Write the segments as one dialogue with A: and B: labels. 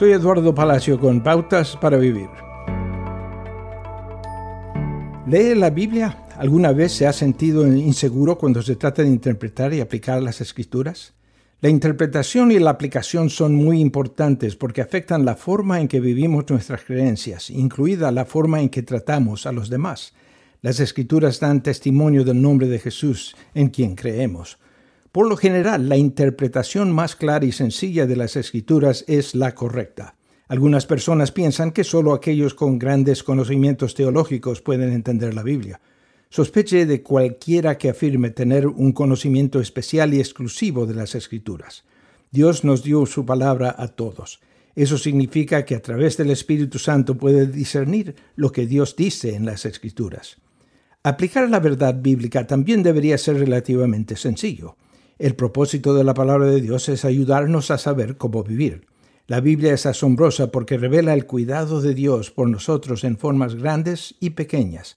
A: Soy Eduardo Palacio con Pautas para Vivir. ¿Lee la Biblia? ¿Alguna vez se ha sentido inseguro cuando se trata de interpretar y aplicar las escrituras? La interpretación y la aplicación son muy importantes porque afectan la forma en que vivimos nuestras creencias, incluida la forma en que tratamos a los demás. Las escrituras dan testimonio del nombre de Jesús, en quien creemos. Por lo general, la interpretación más clara y sencilla de las escrituras es la correcta. Algunas personas piensan que solo aquellos con grandes conocimientos teológicos pueden entender la Biblia. Sospeche de cualquiera que afirme tener un conocimiento especial y exclusivo de las Escrituras. Dios nos dio su palabra a todos. Eso significa que a través del Espíritu Santo puede discernir lo que Dios dice en las Escrituras. Aplicar la verdad bíblica también debería ser relativamente sencillo. El propósito de la palabra de Dios es ayudarnos a saber cómo vivir. La Biblia es asombrosa porque revela el cuidado de Dios por nosotros en formas grandes y pequeñas.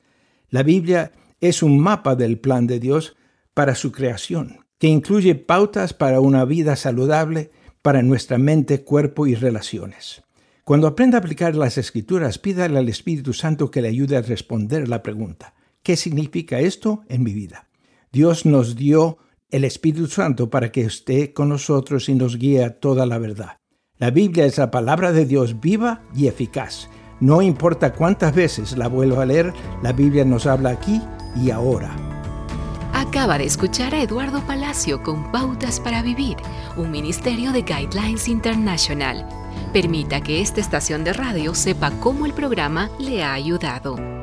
A: La Biblia es un mapa del plan de Dios para su creación, que incluye pautas para una vida saludable para nuestra mente, cuerpo y relaciones. Cuando aprenda a aplicar las escrituras, pídale al Espíritu Santo que le ayude a responder la pregunta, ¿qué significa esto en mi vida? Dios nos dio el Espíritu Santo para que esté con nosotros y nos guíe a toda la verdad. La Biblia es la palabra de Dios viva y eficaz. No importa cuántas veces la vuelvo a leer, la Biblia nos habla aquí y ahora.
B: Acaba de escuchar a Eduardo Palacio con Pautas para Vivir, un ministerio de Guidelines International. Permita que esta estación de radio sepa cómo el programa le ha ayudado.